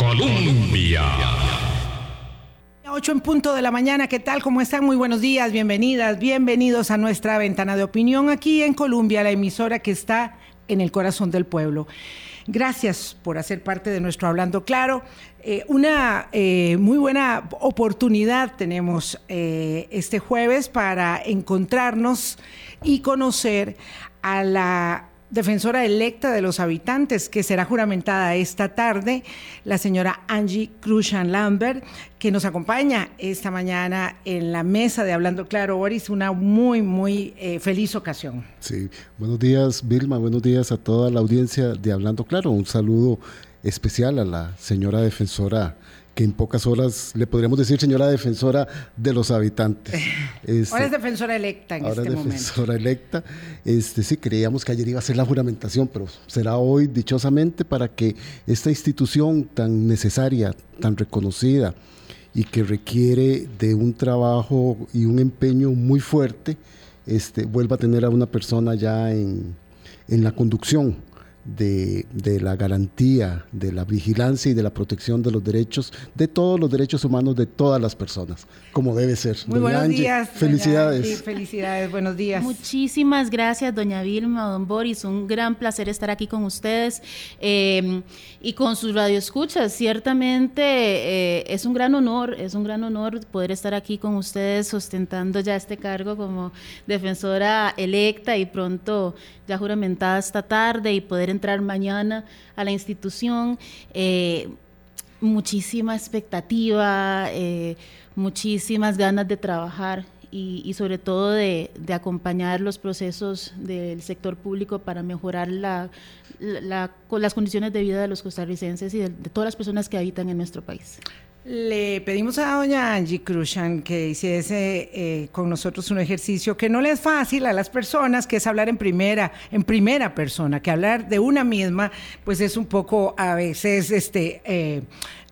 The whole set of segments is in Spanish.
Colombia. 8 en punto de la mañana, ¿qué tal? ¿Cómo están? Muy buenos días, bienvenidas, bienvenidos a nuestra ventana de opinión aquí en Colombia, la emisora que está en el corazón del pueblo. Gracias por hacer parte de nuestro Hablando Claro. Eh, una eh, muy buena oportunidad tenemos eh, este jueves para encontrarnos y conocer a la defensora electa de los habitantes, que será juramentada esta tarde, la señora Angie Cruzan Lambert, que nos acompaña esta mañana en la mesa de Hablando Claro, Boris, una muy, muy eh, feliz ocasión. Sí, buenos días Vilma, buenos días a toda la audiencia de Hablando Claro, un saludo especial a la señora defensora que en pocas horas le podríamos decir señora defensora de los habitantes. Este, ahora es defensora electa en ahora este es defensora electa. Este, sí, creíamos que ayer iba a ser la juramentación, pero será hoy dichosamente para que esta institución tan necesaria, tan reconocida y que requiere de un trabajo y un empeño muy fuerte, este, vuelva a tener a una persona ya en, en la conducción de, la garantía, de la vigilancia y de la protección de los derechos, de todos los derechos humanos de todas las personas, como debe ser. Muy buenos días. Felicidades. felicidades, buenos días. Muchísimas gracias, doña Vilma, don Boris. Un gran placer estar aquí con ustedes eh, y con sus radioescuchas. Ciertamente eh, es un gran honor, es un gran honor poder estar aquí con ustedes ostentando ya este cargo como defensora electa y pronto ya juramentada esta tarde y poder entrar mañana a la institución. Eh, muchísima expectativa, eh, muchísimas ganas de trabajar y, sobre todo de, acompañar los procesos del sector público para mejorar la, las condiciones de vida de los costarricenses y de todas las personas que habitan en nuestro país. Le pedimos a doña Angie Cruzan que hiciese eh, con nosotros un ejercicio que no le es fácil a las personas, que es hablar en primera, en primera persona, que hablar de una misma, pues es un poco a veces este, eh,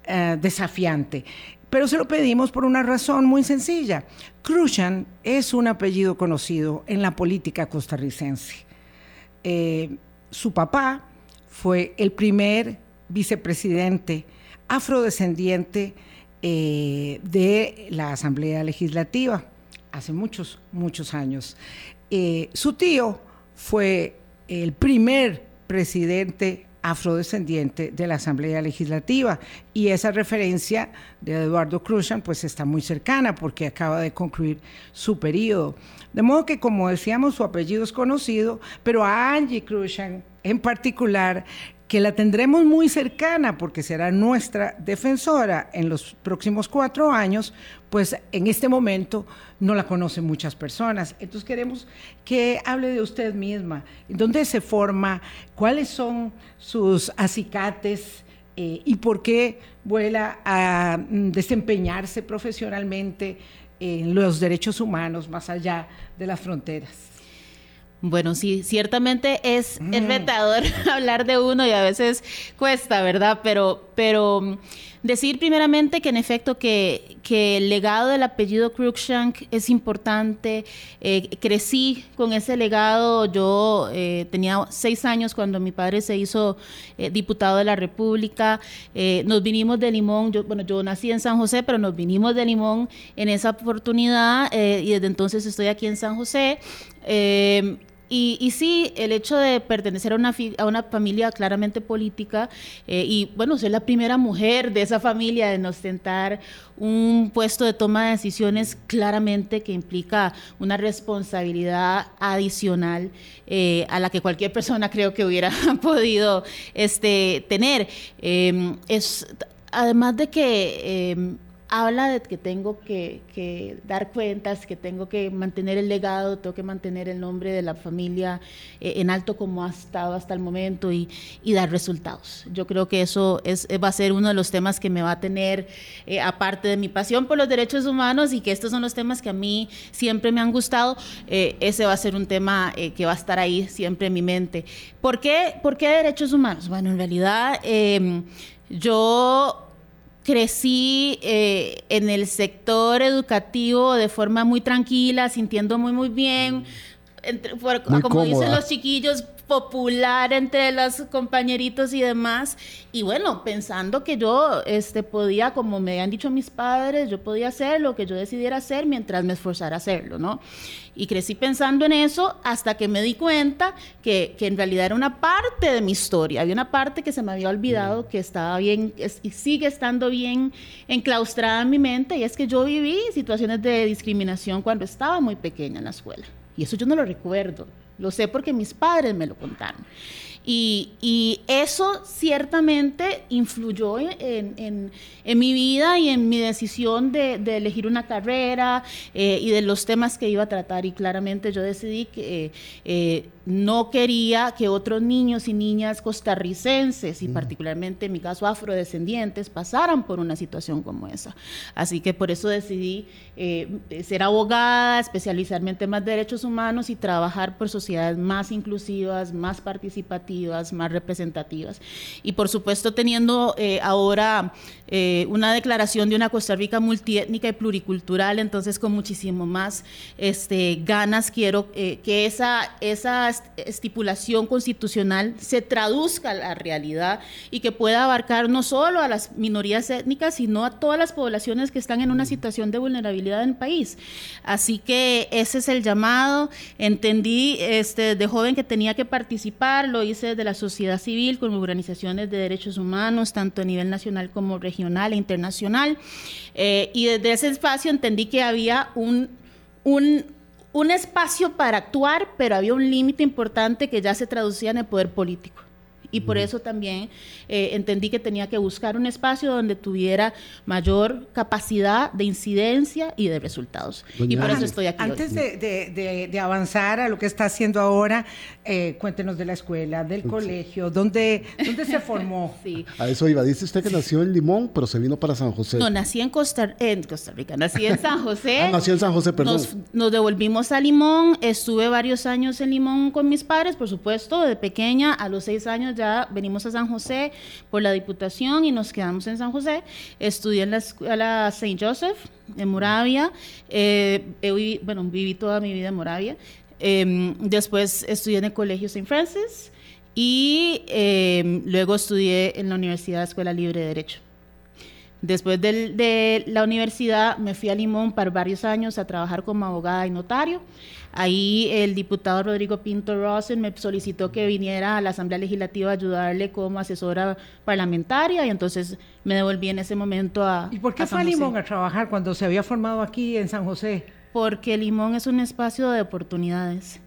eh, desafiante. Pero se lo pedimos por una razón muy sencilla. Cruzan es un apellido conocido en la política costarricense. su papá fue el primer vicepresidente afrodescendiente eh, de la Asamblea Legislativa hace muchos, muchos años. Eh, su tío fue el primer presidente afrodescendiente de la Asamblea Legislativa y esa referencia de Eduardo Cruzan pues está muy cercana porque acaba de concluir su periodo. De modo que como decíamos su apellido es conocido, pero a Angie Cruzan en particular que la tendremos muy cercana porque será nuestra defensora en los próximos cuatro años, pues en este momento no la conocen muchas personas. Entonces queremos que hable de usted misma, dónde se forma, cuáles son sus acicates eh, y por qué vuela a mm, desempeñarse profesionalmente en los derechos humanos más allá de las fronteras. Bueno, sí, ciertamente es, mm. hablar de uno y a veces cuesta, ¿verdad? Pero, pero mm, decir primeramente que en efecto que, el legado del apellido Cruikshank es importante. Eh, crecí con ese legado. Yo eh, tenía seis años cuando mi padre se hizo eh, diputado de la República. nos vinimos de Limón. Yo, bueno, yo nací en San José, pero nos vinimos de Limón en esa oportunidad y desde entonces estoy aquí en San José. Y, y, sí, el hecho de pertenecer a una, a una familia claramente política eh, y bueno, ser la primera mujer de esa familia en ostentar un puesto de toma de decisiones claramente que implica una responsabilidad adicional eh, a la que cualquier persona creo que hubiera podido este, tener. Eh, es, además de que habla de que tengo que, dar cuentas, que tengo que mantener el legado, tengo que mantener el nombre de la familia eh, en alto como ha estado hasta el momento y, dar resultados. Yo creo que eso es, va a ser uno de los temas que me va a tener, eh, aparte de mi pasión por los derechos humanos y que estos son los temas que a mí siempre me han gustado, eh, ese va a ser un tema que va a estar ahí siempre en mi mente. ¿Por qué, ¿Por qué derechos humanos? Bueno, en realidad em, yo crecí eh, en el sector educativo de forma muy tranquila, sintiendo muy, muy bien. como dicen los chiquillos, popular entre los compañeritos y demás. Y bueno, pensando que yo este, podía, como me habían dicho mis padres, yo podía hacer lo que yo decidiera hacer mientras me esforzara a hacerlo, ¿no? Y crecí pensando en eso hasta que me di cuenta que, que en realidad era una parte de mi historia. Había una parte que se me había olvidado, mm. que estaba bien y sigue estando bien enclaustrada en mi mente, y es que yo viví situaciones de discriminación cuando estaba muy pequeña en la escuela. Y eso yo no lo recuerdo. Lo sé porque mis padres me lo contaron. Y, eso ciertamente influyó en, mi vida y en mi decisión de, elegir una carrera eh, y de los temas que iba a tratar. Y claramente yo decidí que eh, no quería que otros niños y niñas costarricenses, y mm. particularmente en mi caso afrodescendientes, pasaran por una situación como esa. Así que por eso decidí eh, ser abogada, especializarme en temas de derechos humanos y trabajar por sociedades más inclusivas, más participativas, más representativas. Y por supuesto teniendo eh, ahora eh, una declaración de una Costa Rica multiétnica y pluricultural, entonces con muchísimo más este, ganas quiero que esa, esa estipulación constitucional se traduzca a la realidad y que pueda abarcar no solo a las minorías étnicas, sino a todas las poblaciones que están en una situación de vulnerabilidad en el país. Así que ese es el llamado. Entendí este, de joven que tenía que participar, lo hice desde la sociedad civil con organizaciones de derechos humanos, tanto a nivel nacional como regional e internacional. Eh, y desde ese espacio entendí que había un un espacio para actuar, pero había un límite importante que ya se traducía en el poder político y por eso también eh, entendí que tenía que buscar un espacio donde tuviera mayor capacidad de incidencia y de resultados. y por eso estoy aquí. Antes De, avanzar a lo que está haciendo ahora, eh, cuéntenos de la escuela, del colegio, ¿dónde, dónde se formó? sí. A eso iba. Dice usted que nació en Limón, pero se vino para San José. No, nací en Costa, en Costa Rica, nací en San José. ah, nací en San José, perdón. Nos, nos devolvimos a Limón, estuve varios años en Limón con mis padres, por supuesto, de pequeña, a los seis años ya venimos a San José por la Diputación y nos quedamos en San José. Estudié en la escuela St. Joseph, en Moravia. Eh, bueno, viví toda mi vida en Moravia. Em, después estudié en el colegio St. Francis y em, luego estudié en la Universidad Escuela Libre de Derecho. Después de la universidad me fui a Limón para varios años a trabajar como abogada y notario. Ahí el diputado Rodrigo Pinto Rosen me solicitó que viniera a la Asamblea Legislativa a ayudarle como asesora parlamentaria y entonces me devolví en ese momento a... ¿Y por qué fue a Limón a trabajar cuando se había formado aquí en San José? Porque Limón es un espacio de oportunidades.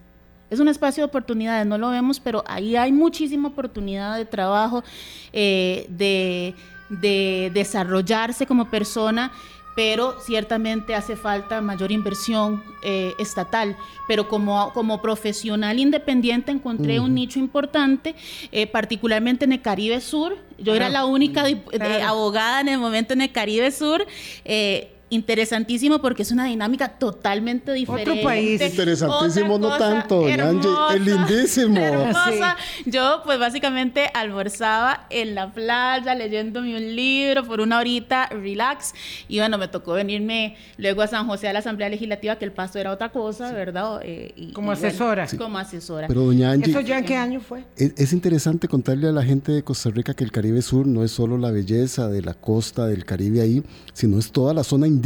Es un espacio de oportunidades, no lo vemos, pero ahí hay muchísima oportunidad de trabajo, eh, de de desarrollarse como persona, pero ciertamente hace falta mayor inversión eh, estatal. Pero como, como profesional independiente encontré un nicho importante, eh, particularmente en el Caribe Sur. Yo era la única abogada en el momento en el Caribe Sur. Eh, interesantísimo porque es una dinámica totalmente diferente. Otro país. Interesantísimo, no tanto, es lindísimo. Hermosa. Yo, pues básicamente almorzaba en la playa leyéndome un libro por una horita, relax. Y bueno, me tocó venirme luego a San José a la Asamblea Legislativa, que el paso era otra cosa, ¿verdad? Eh, como asesora. Como asesora. Pero doña Angie. ¿Eso ya en qué año fue? Es, interesante contarle a la gente de Costa Rica que el Caribe Sur no es solo la belleza de la costa del Caribe ahí, sino es toda la zona indígena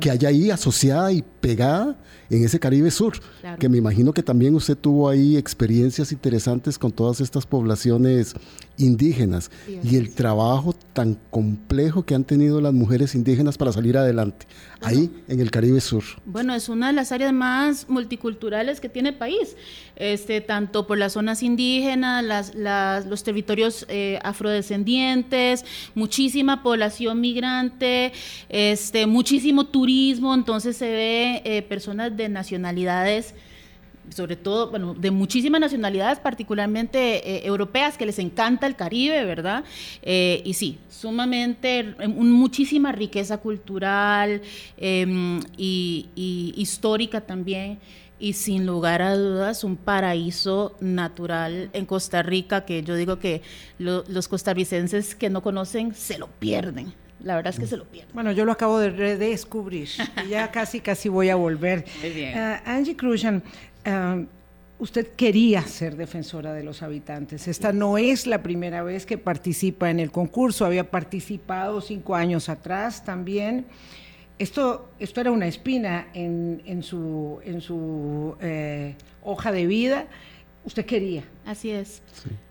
que hay ahí asociada y pegada en ese Caribe Sur, que me imagino que también usted tuvo ahí experiencias interesantes con todas estas poblaciones indígenas y el trabajo tan complejo que han tenido las mujeres indígenas para salir adelante, ahí en el Caribe Sur. Bueno, es una de las áreas más multiculturales que tiene el país, este, tanto por las zonas indígenas, las, los territorios eh, afrodescendientes, muchísima población migrante, este, muchísimo turismo, entonces se ve eh, personas de nacionalidades sobre todo, bueno, de muchísimas nacionalidades, particularmente eh, europeas, que les encanta el Caribe, ¿verdad? Eh, y sí, sumamente, muchísima riqueza cultural em, y, histórica también. Y sin lugar a dudas, un paraíso natural en Costa Rica que yo digo que los costarricenses que no conocen se lo pierden. La verdad es que se lo pierden. Bueno, yo lo acabo de redescubrir. ya casi, casi voy a volver. Muy bien. Ah, Angie Cruzan, usted quería ser defensora de los habitantes. Esta no es la primera vez que participa en el concurso, había participado cinco años atrás también. Esto, esto era una espina en, su, en su eh, hoja de vida. Usted quería. Así es.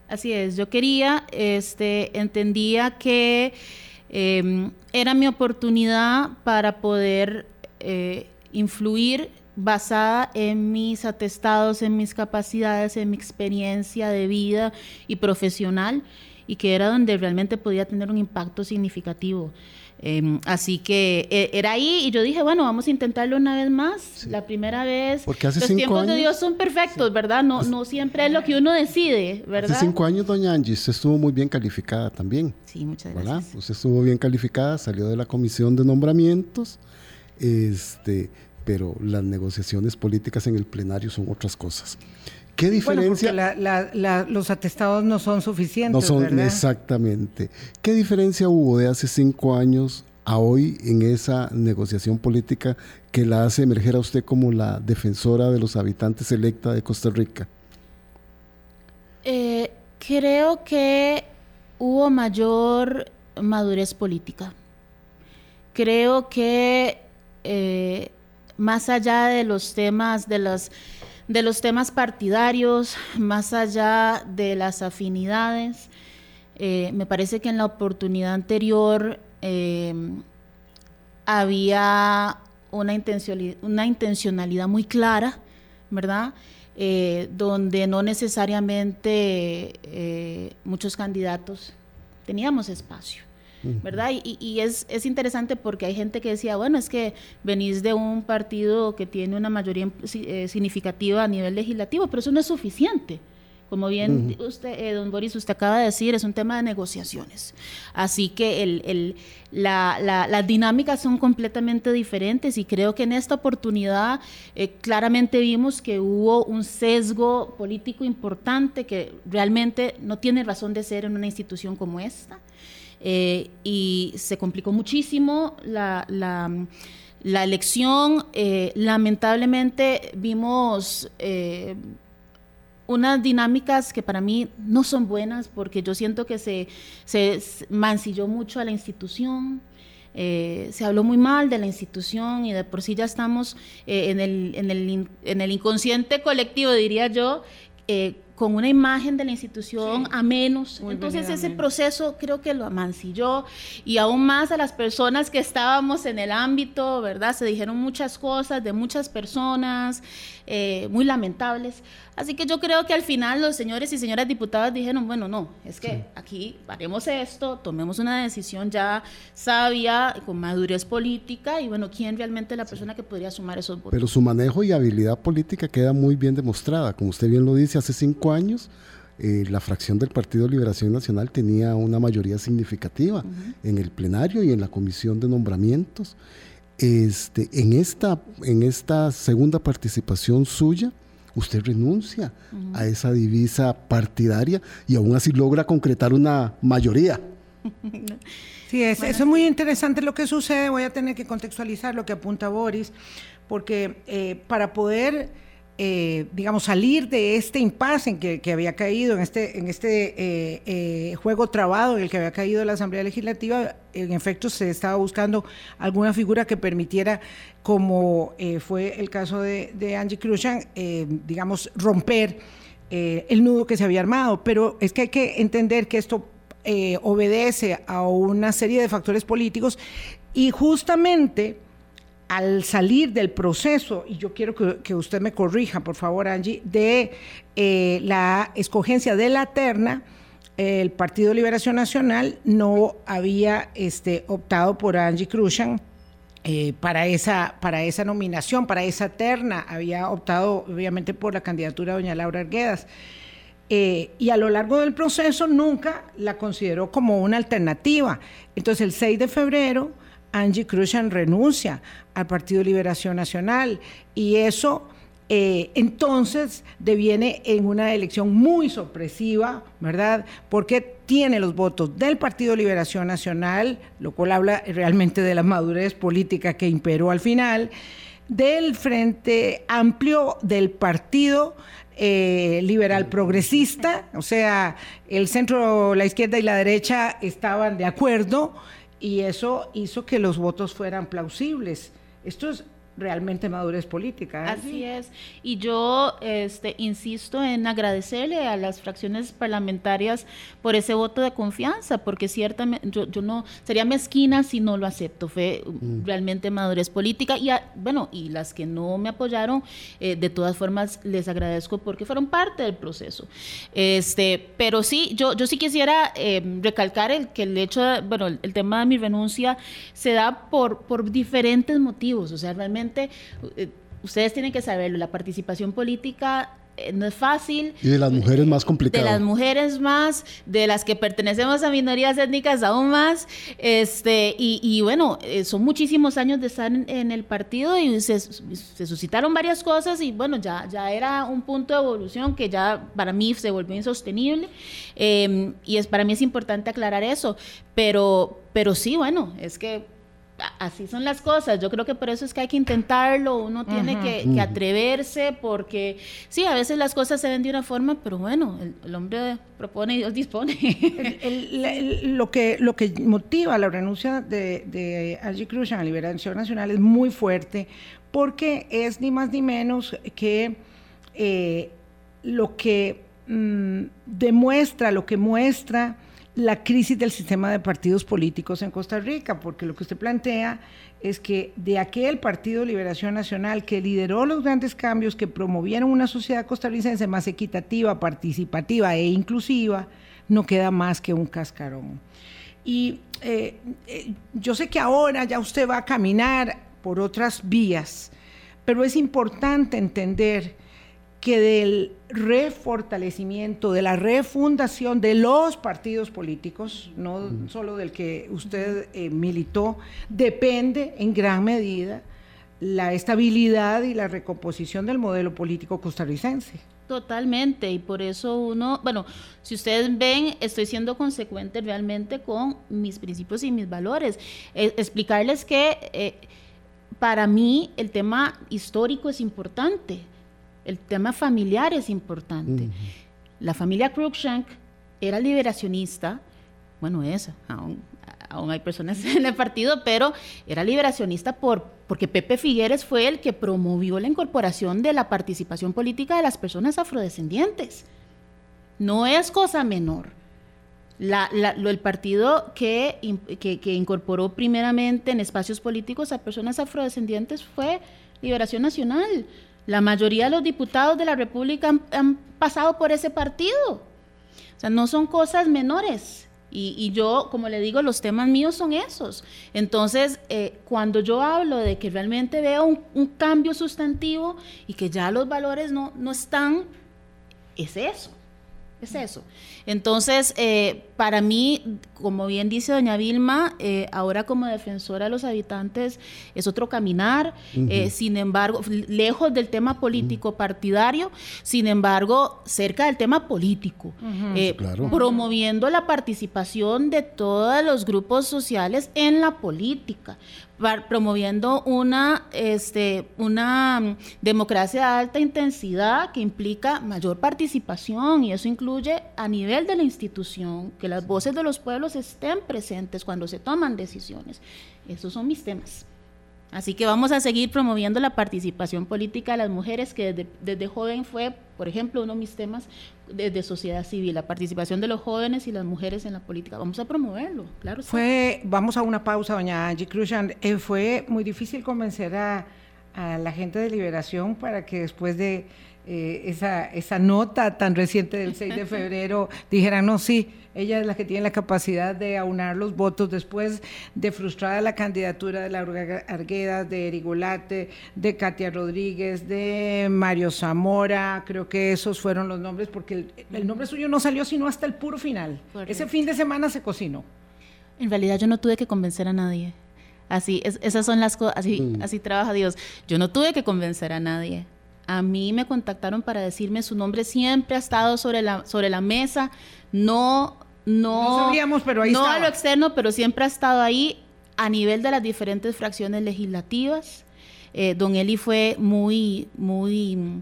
Así es. Yo quería, este, entendía que em, era mi oportunidad para poder eh, influir basada en mis atestados, en mis capacidades, en mi experiencia de vida y profesional, y que era donde realmente podía tener un impacto significativo. Em, así que e, era ahí y yo dije, bueno, vamos a intentarlo una vez más. La primera vez. Porque hace los tiempos de Dios son perfectos, ¿verdad? No, no siempre es lo que uno decide, ¿verdad? Hace cinco años, doña Angie, usted estuvo muy bien calificada también. Sí, muchas gracias. Usted estuvo bien calificada, salió de la comisión de nombramientos. Este, pero las negociaciones políticas en el plenario son otras cosas. ¿Qué diferencia? los atestados no son suficientes. No son, exactamente. ¿Qué diferencia hubo de hace cinco años a hoy en esa negociación política que la hace emerger a usted como la defensora de los habitantes electa de Costa Rica? Eh, creo que hubo mayor madurez política. Creo que eh, más allá de los temas de los de los temas partidarios, más allá de las afinidades. Eh, me parece que en la oportunidad anterior eh, había una intencionalidad, muy clara, ¿verdad? Eh, donde no necesariamente muchos candidatos teníamos espacio. ¿Verdad? Y, es, interesante porque hay gente que decía, bueno, es que venís de un partido que tiene una mayoría eh, significativa a nivel legislativo, pero eso no es suficiente. Como bien usted, eh, don Boris, usted acaba de decir, es un tema de negociaciones. Así que el, las dinámicas son completamente diferentes y creo que en esta oportunidad eh, claramente vimos que hubo un sesgo político importante que realmente no tiene razón de ser en una institución como esta. Eh, y se complicó muchísimo la, elección. Eh, lamentablemente vimos eh, unas dinámicas que para mí no son buenas porque yo siento que se, se mancilló mucho a la institución. se habló muy mal de la institución y de por sí ya estamos en, el, en, el, en, el, inconsciente colectivo, diría yo, con una imagen de la institución a menos. Entonces ese proceso creo que lo amancilló y aún más a las personas que estábamos en el ámbito, ¿verdad? Se dijeron muchas cosas de muchas personas, eh, muy lamentables. Así que yo creo que al final los señores y señoras diputadas dijeron, bueno, no, es que aquí haremos esto, tomemos una decisión ya sabia, con madurez política y bueno, ¿quién realmente es la persona que podría sumar esos votos? Pero su manejo y habilidad política queda muy bien demostrada. Como usted bien lo dice, hace cinco años eh, la fracción del Partido Liberación Nacional tenía una mayoría significativa en el plenario y en la comisión de nombramientos. Este, en, esta, en esta segunda participación suya, usted renuncia a esa divisa partidaria y aún así logra concretar una mayoría. Sí, es, eso es muy interesante lo que sucede. Voy a tener que contextualizar lo que apunta Boris, porque eh, para poder eh, digamos, salir de este impasse en que, había caído, en este, en este eh, eh, juego trabado en el que había caído la Asamblea Legislativa, en efecto se estaba buscando alguna figura que permitiera, como fue el caso de, Angie Cruzan, digamos, romper el nudo que se había armado. Pero es que hay que entender que esto obedece a una serie de factores políticos y justamente al salir del proceso, y yo quiero que, usted me corrija, por favor, Angie, de eh, la escogencia de la terna, el Partido Liberación Nacional no había este, optado por Angie Cruzan eh, para, esa, para esa nominación, para esa terna, había optado obviamente por la candidatura de doña Laura Arguedas. Eh, y a lo largo del proceso nunca la consideró como una alternativa. Entonces el 6 de febrero Angie Cruzan renuncia al Partido Liberación Nacional y eso eh, entonces deviene en una elección muy sorpresiva, ¿verdad? Porque tiene los votos del Partido Liberación Nacional, lo cual habla realmente de la madurez política que imperó al final del Frente Amplio del Partido eh, Liberal Progresista, o sea, el centro, la izquierda y la derecha estaban de acuerdo y eso hizo que los votos fueran plausibles. Esto es realmente madurez política. ¿eh? Así es. Y yo este, insisto en agradecerle a las fracciones parlamentarias por ese voto de confianza, porque ciertamente yo, yo no sería mezquina si no lo acepto. Fue mm. realmente madurez política. Y bueno, y las que no me apoyaron, eh, de todas formas les agradezco porque fueron parte del proceso. Este, pero sí, yo, yo sí quisiera eh, recalcar el que el hecho, bueno, el, tema de mi renuncia se da por, por diferentes motivos. O sea, realmente eh, ustedes tienen que saberlo, la participación política eh, no es fácil. Y de las mujeres más complicado. De las mujeres más, de las que pertenecemos a minorías étnicas aún más. Este, y, bueno, eh, son muchísimos años de estar en, el partido y se, suscitaron varias cosas y bueno, ya, ya era un punto de evolución que ya para mí se volvió insostenible. Em, y es, para mí es importante aclarar eso. Pero, pero sí, bueno, es que así son las cosas. Yo creo que por eso es que hay que intentarlo, uno tiene que, atreverse, porque sí, a veces las cosas se ven de una forma, pero bueno, el, hombre propone y Dios dispone. lo, que, lo que motiva la renuncia de, de Cruz Cruz a Liberación Nacional es muy fuerte, porque es ni más ni menos que eh, lo que mm, demuestra, lo que muestra la crisis del sistema de partidos políticos en Costa Rica, porque lo que usted plantea es que de aquel Partido Liberación Nacional que lideró los grandes cambios, que promovieron una sociedad costarricense más equitativa, participativa e inclusiva, no queda más que un cascarón. Y eh, eh, yo sé que ahora ya usted va a caminar por otras vías, pero es importante entender que del refortalecimiento, de la refundación de los partidos políticos, no solo del que usted eh, militó, depende en gran medida la estabilidad y la recomposición del modelo político costarricense. Totalmente, y por eso uno, bueno, si ustedes ven, estoy siendo consecuente realmente con mis principios y mis valores. Eh, explicarles que eh, para mí el tema histórico es importante el tema familiar es importante. La familia Cruikshank era liberacionista, bueno, esa, aún, hay personas en el partido, pero era liberacionista por, porque Pepe Figueres fue el que promovió la incorporación de la participación política de las personas afrodescendientes. No es cosa menor. el partido que, que, incorporó primeramente en espacios políticos a personas afrodescendientes fue Liberación Nacional. La mayoría de los diputados de la República han, pasado por ese partido. O sea, no son cosas menores. Y, yo, como le digo, los temas míos son esos. Entonces, eh, cuando yo hablo de que realmente veo un, un, cambio sustantivo y que ya los valores no, no están, es eso. Es eso. Entonces, eh, para mí, como bien dice doña Vilma, eh, ahora como defensora de los habitantes es otro caminar, eh, sin embargo, lejos del tema político partidario, sin embargo, cerca del tema político, promoviendo la participación de todos los grupos sociales en la política, promoviendo una, este, una mm, democracia de alta intensidad que implica mayor participación y eso incluye a nivel de la institución que las voces de los pueblos estén presentes cuando se toman decisiones. Esos son mis temas. Así que vamos a seguir promoviendo la participación política de las mujeres, que desde, joven fue, por ejemplo, uno de mis temas desde sociedad civil, la participación de los jóvenes y las mujeres en la política. Vamos a promoverlo, claro. Fue, vamos a una pausa, doña Angie Cruzan. Eh, fue muy difícil convencer a, a la gente de Liberación para que después de eh, esa, esa nota tan reciente del 6 de febrero dijeran, no, sí, ella es la que tiene la capacidad de aunar los votos después de frustrada la candidatura de Laura Argueda, de Erigolate, de Katia Rodríguez, de Mario Zamora, creo que esos fueron los nombres, porque el, nombre suyo no salió sino hasta el puro final. Ese fin de semana se cocinó. En realidad yo no tuve que convencer a nadie. Así, esas son las cosas, así, mm. así trabaja Dios. Yo no tuve que convencer a nadie. A mí me contactaron para decirme su nombre siempre ha estado sobre la, sobre la mesa, no, no, sabíamos, pero ahí no a lo externo, pero siempre ha estado ahí a nivel de las diferentes fracciones legislativas. eh, don Eli fue muy, muy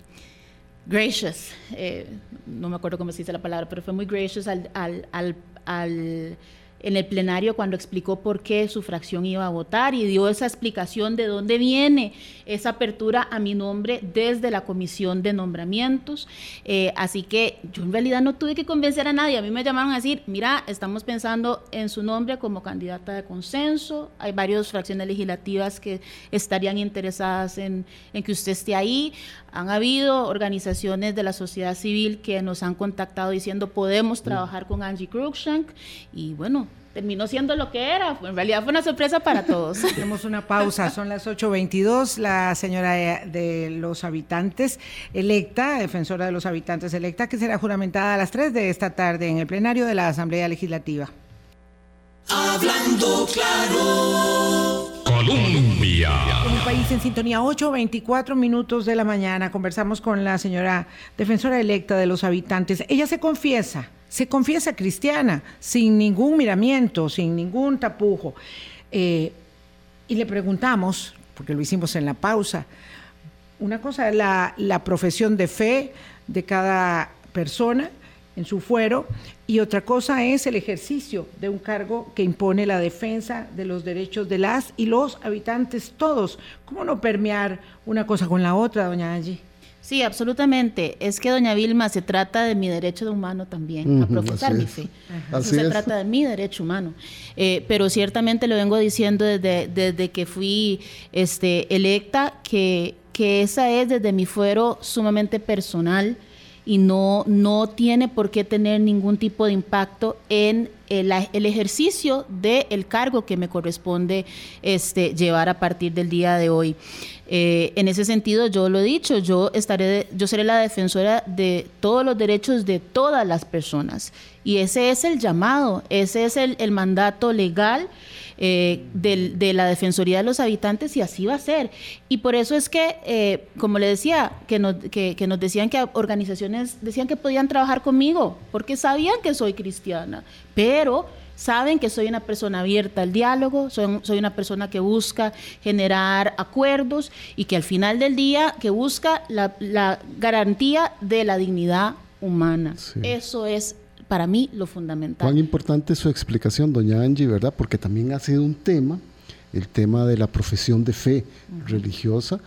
gracious, eh, no me acuerdo cómo se dice la palabra, pero fue muy gracious al, al, al, al en el plenario cuando explicó por qué su fracción iba a votar y dio esa explicación de dónde viene esa apertura a mi nombre desde la comisión de nombramientos. Eh, así que yo en realidad no tuve que convencer a nadie. A mí me llamaron a decir, mira, estamos pensando en su nombre como candidata de consenso. Hay varias fracciones legislativas que estarían interesadas en, en que usted esté ahí. Han habido organizaciones de la sociedad civil que nos han contactado diciendo podemos trabajar con Angie Cruikshank y bueno, terminó siendo lo que era. En realidad fue una sorpresa para todos. Tenemos una pausa, son las 8.22. La señora de los habitantes electa, defensora de los habitantes electa, que será juramentada a las 3 de esta tarde en el plenario de la Asamblea Legislativa. Hablando claro. Colombia. Un país en sintonía, 8.24 minutos de la mañana. Conversamos con la señora defensora electa de los habitantes. Ella se confiesa se confiesa cristiana, sin ningún miramiento, sin ningún tapujo. Eh, y le preguntamos, porque lo hicimos en la pausa, una cosa es la, la profesión de fe de cada persona en su fuero y otra cosa es el ejercicio de un cargo que impone la defensa de los derechos de las y los habitantes todos. ¿Cómo no permear una cosa con la otra, doña Angie? Sí, absolutamente. Es que, doña Vilma, se trata de mi derecho de humano también, a profesar mi fe. se trata de mi derecho humano. Eh, pero ciertamente lo vengo diciendo desde, desde que fui este, electa, que, que esa es desde mi fuero sumamente personal y no, no tiene por qué tener ningún tipo de impacto en el, el ejercicio del cargo que me corresponde este, llevar a partir del día de hoy. Eh, en ese sentido, yo lo he dicho, yo estaré, yo seré la defensora de todos los derechos de todas las personas. Y ese es el llamado, ese es el, el mandato legal eh, de la Defensoría de los Habitantes y así va a ser. Y por eso es que, eh, como le decía, que nos, que, que nos decían que organizaciones decían que podían trabajar conmigo, porque sabían que soy cristiana, pero saben que soy una persona abierta al diálogo, soy, soy, una persona que busca generar acuerdos y que al final del día que busca la, la garantía de la dignidad humana. Eso es para mí lo fundamental. Cuán importante su explicación, doña Angie, ¿verdad? Porque también ha sido un tema, el tema de la profesión de fe religiosa,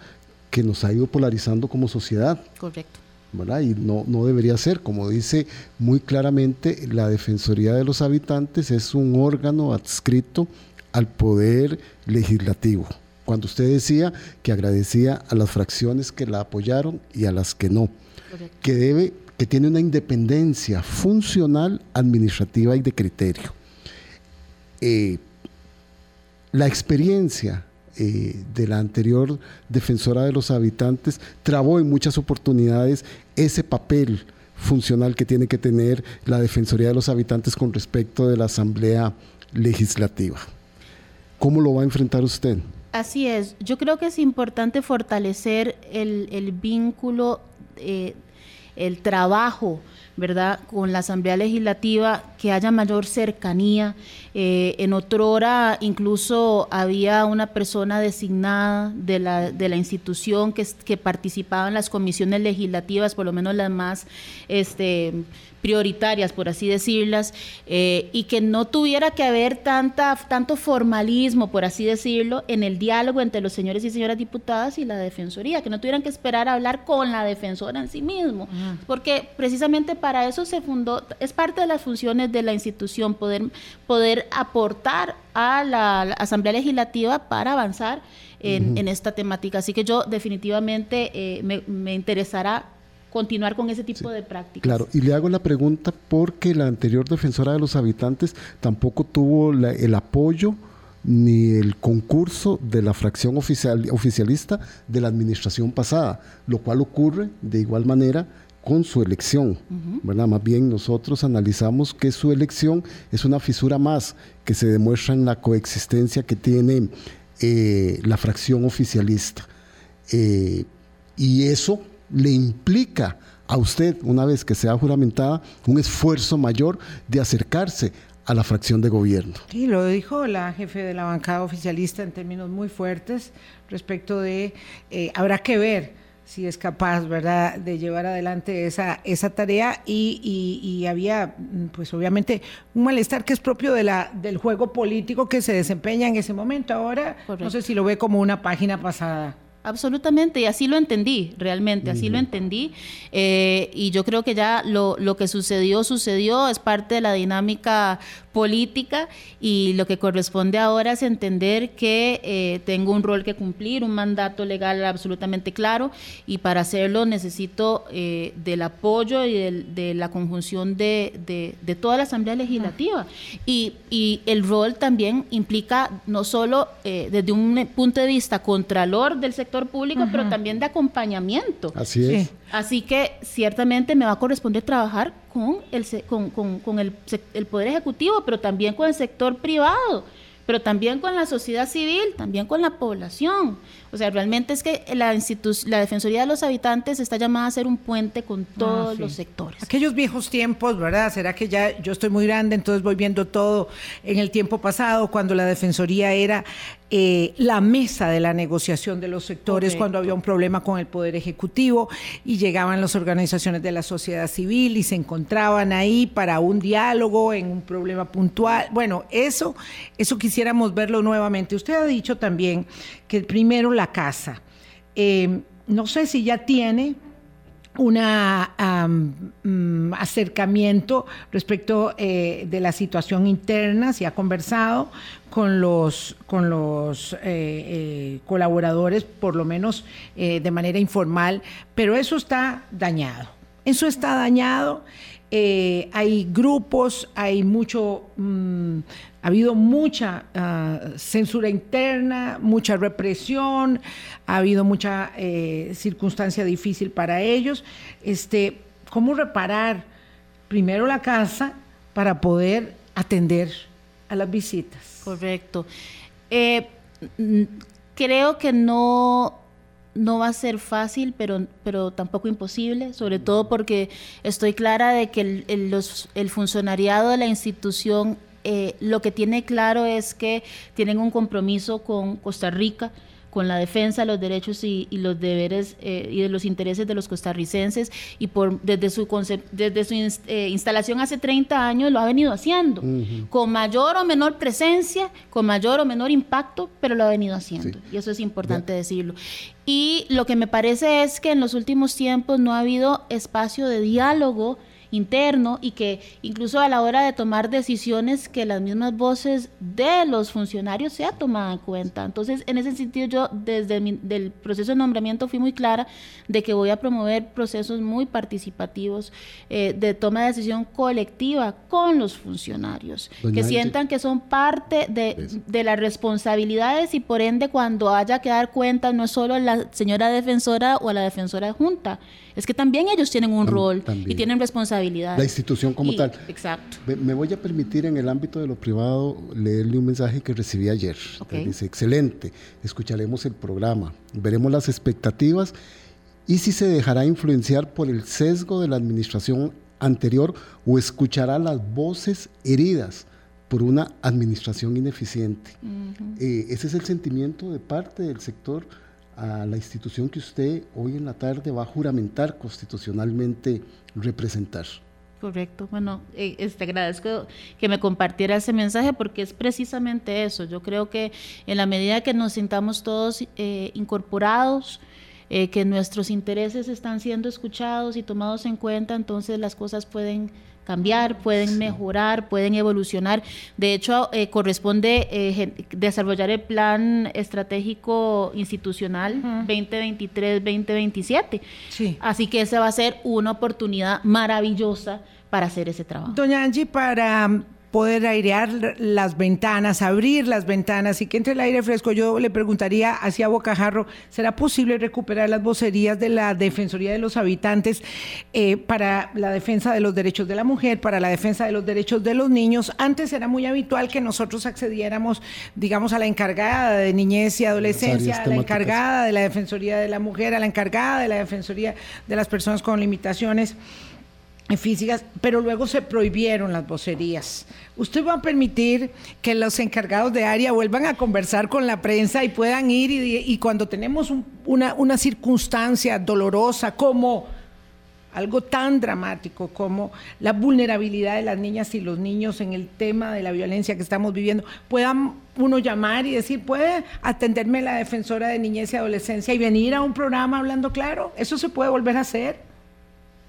que nos ha ido polarizando como sociedad. Correcto. Y no, no debería ser, como dice muy claramente, la Defensoría de los Habitantes es un órgano adscrito al poder legislativo. Cuando usted decía que agradecía a las fracciones que la apoyaron y a las que no, que debe, que tiene una independencia funcional, administrativa y de criterio. Eh, la experiencia eh, de la anterior defensora de los habitantes trabó en muchas oportunidades ese papel funcional que tiene que tener la Defensoría de los Habitantes con respecto de la Asamblea Legislativa. ¿Cómo lo va a enfrentar usted? Así es, yo creo que es importante fortalecer el, vínculo, eh, el trabajo ¿verdad? Con la Asamblea Legislativa, que haya mayor cercanía. Eh, en otrora incluso había una persona designada de la, de la institución que, que participaba en las comisiones legislativas, por lo menos las más este, prioritarias, por así decirlas, eh, y que no tuviera que haber tanta, tanto formalismo, por así decirlo, en el diálogo entre los señores y señoras diputadas y la Defensoría, que no tuvieran que esperar a hablar con la defensora en sí mismo, porque precisamente para eso se fundó, es parte de las funciones de la institución, poder, poder aportar a la, Asamblea Legislativa para avanzar en, esta temática. Así que yo definitivamente eh, me, me interesará continuar con ese tipo de prácticas. Claro, y le hago la pregunta porque la anterior defensora de los habitantes tampoco tuvo el apoyo ni el concurso de la fracción oficial, oficialista de la administración pasada, lo cual ocurre de igual manera con su elección, ¿verdad? Más bien nosotros analizamos que su elección es una fisura más que se demuestra en la coexistencia que tiene eh, la fracción oficialista. Eh, y eso le implica a usted, una vez que sea juramentada, un esfuerzo mayor de acercarse a la fracción de gobierno. Sí, lo dijo la jefe de la bancada oficialista en términos muy fuertes respecto de, eh, habrá que ver si es capaz, ¿verdad?, de llevar adelante esa, esa tarea y, y, había, pues obviamente, un malestar que es propio de la, del juego político que se desempeña en ese momento. Ahora, no sé si lo ve como una página pasada. Absolutamente, y así lo entendí, realmente, así lo entendí. Eh, y yo creo que ya lo, lo, que sucedió, sucedió, es parte de la dinámica política y lo que corresponde ahora es entender que eh, tengo un rol que cumplir, un mandato legal absolutamente claro y para hacerlo necesito eh, del apoyo y de la conjunción de, de, toda la Asamblea Legislativa. Y, y, el rol también implica no solo desde un punto de vista contralor del sector público, pero también de acompañamiento. Así es. Así que ciertamente me va a corresponder trabajar con el, con, con, con el, el Poder Ejecutivo, pero también con el sector privado pero también con la sociedad civil, también con la población. O sea, realmente es que la, la Defensoría de los Habitantes está llamada a ser un puente con ah, todos los sectores. Aquellos viejos tiempos, ¿verdad? ¿Será que ya yo estoy muy grande, entonces voy viendo todo en el tiempo pasado, cuando la Defensoría era eh, la mesa de la negociación de los sectores, cuando había un problema con el Poder Ejecutivo y llegaban las organizaciones de la sociedad civil y se encontraban ahí para un diálogo en un problema puntual? Bueno, eso, eso quisiéramos verlo nuevamente. Usted ha dicho también que primero la casa. Eh, no sé si ya tiene un mm, acercamiento respecto eh, de la situación interna, si ha conversado con los, con los eh, colaboradores, por lo menos de manera informal, pero eso está dañado. Eso está dañado. Hay grupos, hay mucho mm, ha habido mucha ah, censura interna, mucha represión, ha habido mucha eh, circunstancia difícil para ellos. Este, ¿Cómo reparar primero la casa para poder atender a las visitas? Correcto. Eh, creo que no, no va a ser fácil, pero, pero tampoco imposible, sobre todo porque estoy clara de que el funcionariado de la institución eh, lo que tiene claro es que tienen un compromiso con Costa Rica, con la defensa de los derechos y, los deberes eh, y de los intereses de los costarricenses y por desde su desde su eh, instalación hace 30 años lo ha venido haciendo con mayor o menor presencia, con mayor o menor impacto, pero lo ha venido haciendo y eso es importante decirlo. Y lo que me parece es que en los últimos tiempos no ha habido espacio de diálogo interno y que incluso a la hora de tomar decisiones que las mismas voces de los funcionarios sea tomada en cuenta. Entonces, en ese sentido, yo desde el proceso de nombramiento fui muy clara de que voy a promover procesos muy participativos eh, de toma de decisión colectiva con los funcionarios, que sientan que son parte de, de las responsabilidades y por ende cuando haya que dar cuenta no es solo la señora defensora o la defensora junta, es que también ellos tienen un rol y tienen La institución como tal. Exacto. Me, voy a permitir en el ámbito de lo privado leerle un mensaje que recibí ayer. Dice, excelente, escucharemos el programa, veremos las expectativas y si se dejará influenciar por el sesgo de la administración anterior o escuchará las voces heridas por una administración ineficiente. Eh, ese es el sentimiento de parte del sector a la institución que usted hoy en la tarde va a juramentar constitucionalmente representar. Correcto. Bueno, eh, agradezco que me compartiera ese mensaje porque es precisamente eso. Yo creo que en la medida que nos sintamos todos eh, incorporados, eh, que nuestros intereses están siendo escuchados y tomados en cuenta, entonces las cosas pueden cambiar, pueden mejorar, pueden evolucionar. De hecho, eh, corresponde eh, desarrollar el plan estratégico institucional 2023-2027. Sí. Así que esa va a ser una oportunidad maravillosa para hacer ese trabajo. Doña Angie, para poder airear las ventanas, abrir las ventanas y que entre el aire fresco. Yo le preguntaría hacia Bocajarro, ¿será posible recuperar las vocerías de la Defensoría de los Habitantes eh, para la defensa de los derechos de la mujer, para la defensa de los derechos de los niños? Antes era muy habitual que nosotros accediéramos, digamos, a la encargada de niñez y adolescencia, a la encargada de la Defensoría de la Mujer, a la encargada de la Defensoría de las Personas con Limitaciones físicas, pero luego se prohibieron las vocerías. ¿Usted va a permitir que los encargados de área vuelvan a conversar con la prensa y puedan ir y, cuando tenemos una, una circunstancia dolorosa como algo tan dramático como la vulnerabilidad de las niñas y los niños en el tema de la violencia que estamos viviendo, puedan uno llamar y decir, ¿puede atenderme la defensora de niñez y adolescencia y venir a un programa hablando claro? ¿Eso se puede volver a hacer?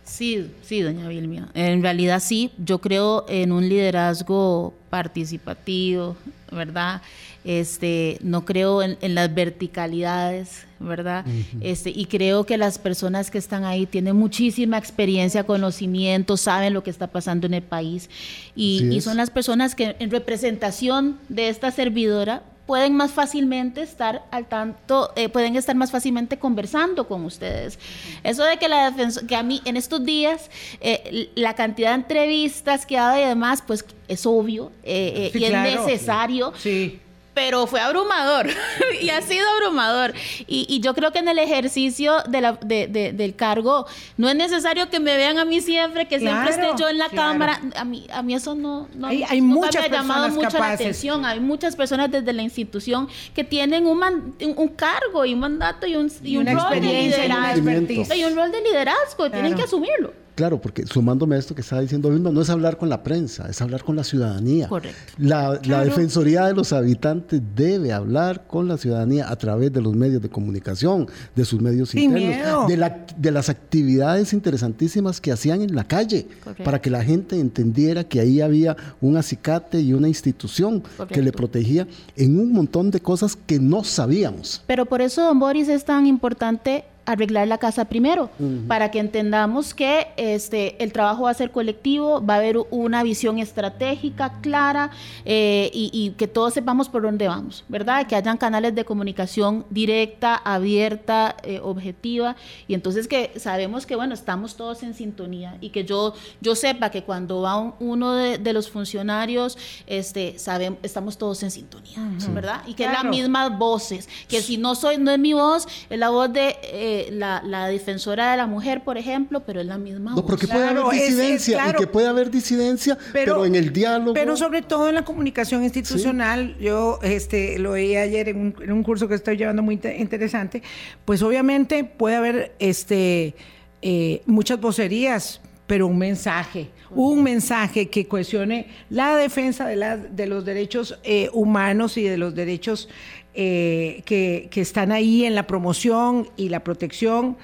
Sí, sí, doña Vilmia. En realidad sí, yo creo en un liderazgo participativo, ¿verdad? Este, no creo en, las verticalidades, ¿verdad? este, y creo que las personas que están ahí tienen muchísima experiencia, conocimiento, saben lo que está pasando en el país. y son las personas que en representación de esta servidora pueden más fácilmente estar al tanto, eh, pueden estar más fácilmente conversando con ustedes. Eso de que la defensa, que a mí en estos días eh, la cantidad de entrevistas que ha dado y demás, pues es obvio eh, y es necesario. Sí pero fue abrumador y ha sido abrumador. Y, yo creo que en el ejercicio de la, del cargo no es necesario que me vean a mí siempre, que siempre esté yo en la cámara. A mí, a mí eso no, no hay, hay muchas me ha llamado mucho la atención. Hay muchas personas desde la institución que tienen un, un cargo y un mandato y un, y un rol de liderazgo. Y, un rol de liderazgo, tienen que asumirlo. Claro, porque sumándome a esto que estaba diciendo Vilma, no es hablar con la prensa, es hablar con la ciudadanía. Correcto. La, Defensoría de los Habitantes debe hablar con la ciudadanía a través de los medios de comunicación, de sus medios internos, de, la, de las actividades interesantísimas que hacían en la calle, para que la gente entendiera que ahí había un acicate y una institución que le protegía en un montón de cosas que no sabíamos. Pero por eso, don Boris, es tan importante arreglar la casa primero, para que entendamos que este, el trabajo va a ser colectivo, va a haber una visión estratégica clara eh, y, que todos sepamos por dónde vamos, ¿verdad? Que hayan canales de comunicación directa, abierta, eh, objetiva, y entonces que sabemos que, bueno, estamos todos en sintonía y que yo, yo sepa que cuando va uno de, los funcionarios, este, sabemos, estamos todos en sintonía, ¿verdad? Y que es las mismas voces, que si no soy, no es mi voz, es la voz de... Eh, la, defensora de la mujer, por ejemplo, pero es la misma. No, porque puede haber disidencia y que puede haber disidencia, pero, en el diálogo. Pero sobre todo en la comunicación institucional, yo este, lo oí ayer en un, curso que estoy llevando muy interesante, pues obviamente puede haber este, eh, muchas vocerías, pero un mensaje, un mensaje que cohesione la defensa de, la, de los derechos eh, humanos y de los derechos eh, que, están ahí en la promoción y la protección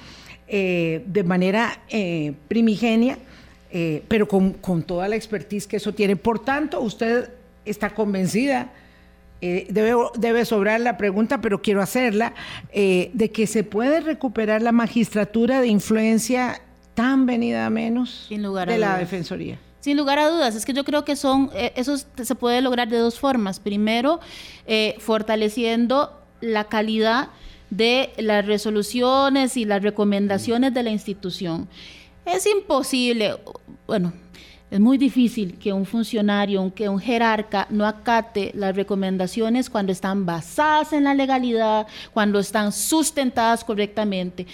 eh, de manera eh, primigenia, pero con, toda la expertise que eso tiene. Por tanto, usted está convencida, debe, debe, sobrar la pregunta, pero quiero hacerla, de que se puede recuperar la magistratura de influencia tan venida a menos de la Defensoría. Sin lugar a dudas, es que yo creo que son, eh, eso se puede lograr de dos formas. Primero, eh, fortaleciendo la calidad de las resoluciones y las recomendaciones de la institución. Es imposible, bueno, es muy difícil que un funcionario, que un jerarca no acate las recomendaciones cuando están basadas en la legalidad, cuando están sustentadas correctamente.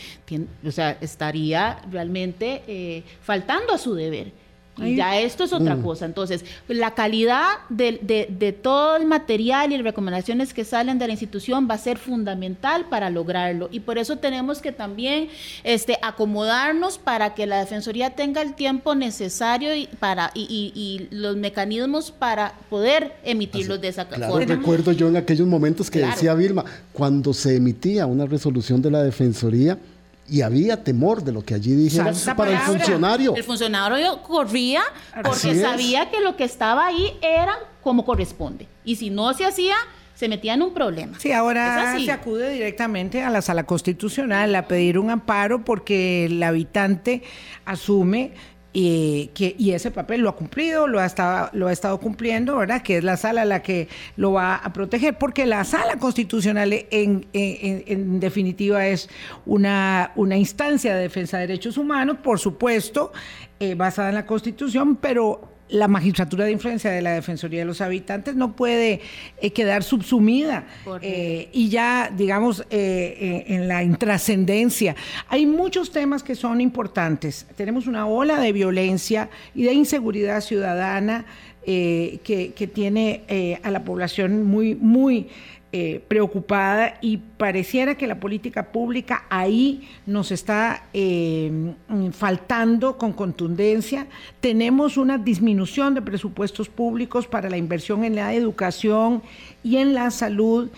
o sea, estaría realmente eh, faltando a su deber. Y ya esto es otra mm. cosa. Entonces, la calidad de, todo el material y recomendaciones que salen de la institución va a ser fundamental para lograrlo. Y por eso tenemos que también este, acomodarnos para que la Defensoría tenga el tiempo necesario y, para, y, los mecanismos para poder emitirlos de esa claro, Recuerdo yo en aquellos momentos que decía Vilma, cuando se emitía una resolución de la Defensoría, y había temor de lo que allí dijera para el funcionario. El funcionario corría porque sabía que lo que estaba ahí era como corresponde. Y si no se hacía, se metía en un problema. Sí, ahora se acude directamente a la sala constitucional a pedir un amparo porque el habitante asume y, que, y ese papel lo ha cumplido, lo ha, estado, lo ha estado cumpliendo, ¿verdad? Que es la sala la que lo va a proteger, porque la sala constitucional en, en, definitiva es una, una instancia de defensa de derechos humanos, por supuesto, eh, basada en la Constitución, pero la magistratura de influencia de la Defensoría de los Habitantes no puede eh, quedar subsumida eh, y ya, digamos, eh, en la intrascendencia. Hay muchos temas que son importantes. Tenemos una ola de violencia y de inseguridad ciudadana que, que, tiene a la población muy, muy eh, preocupada y pareciera que la política pública ahí nos está eh, faltando con contundencia. Tenemos una disminución de presupuestos públicos para la inversión en la educación y en la salud.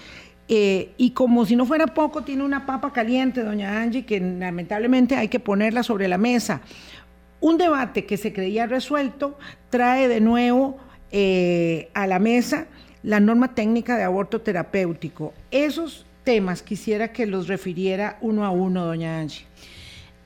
Eh, y como si no fuera poco, tiene una papa caliente, doña Angie, que lamentablemente hay que ponerla sobre la mesa. Un debate que se creía resuelto trae de nuevo a la mesa la norma técnica de aborto terapéutico. Esos temas quisiera que los refiriera uno a uno, doña Angie.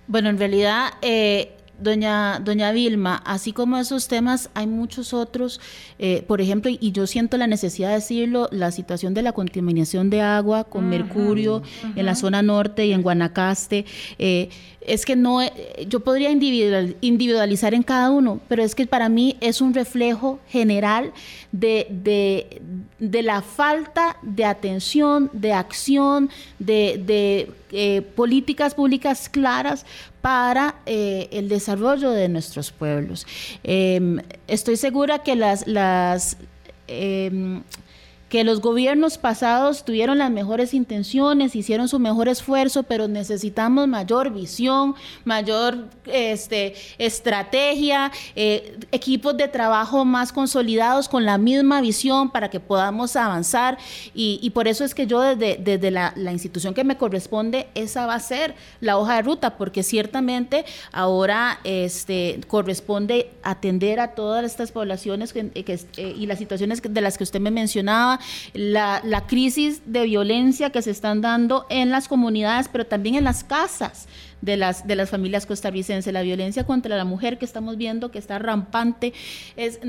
Bueno, en realidad, eh, doña, doña Vilma, así como esos temas, hay muchos otros. Eh, por ejemplo, y yo siento la necesidad de decirlo, la situación de la contaminación de agua con mercurio en la zona norte y en Guanacaste. Eh, es que no, yo podría individualizar en cada uno, pero es que para mí es un reflejo general de, la falta de atención, de acción, de, eh, políticas públicas claras para eh, el desarrollo de nuestros pueblos. Em, estoy segura que las, las em, que los gobiernos pasados tuvieron las mejores intenciones, hicieron su mejor esfuerzo, pero necesitamos mayor visión, mayor este, estrategia, eh, equipos de trabajo más consolidados con la misma visión para que podamos avanzar. Y, por eso es que yo desde, desde la, institución que me corresponde, esa va a ser la hoja de ruta, porque ciertamente ahora este, corresponde atender a todas estas poblaciones eh, y las situaciones de las que usted me mencionaba la, crisis de violencia que se están dando en las comunidades, pero también en las casas de las, de las familias costarricenses, la violencia contra la mujer que estamos viendo que está rampante. Es,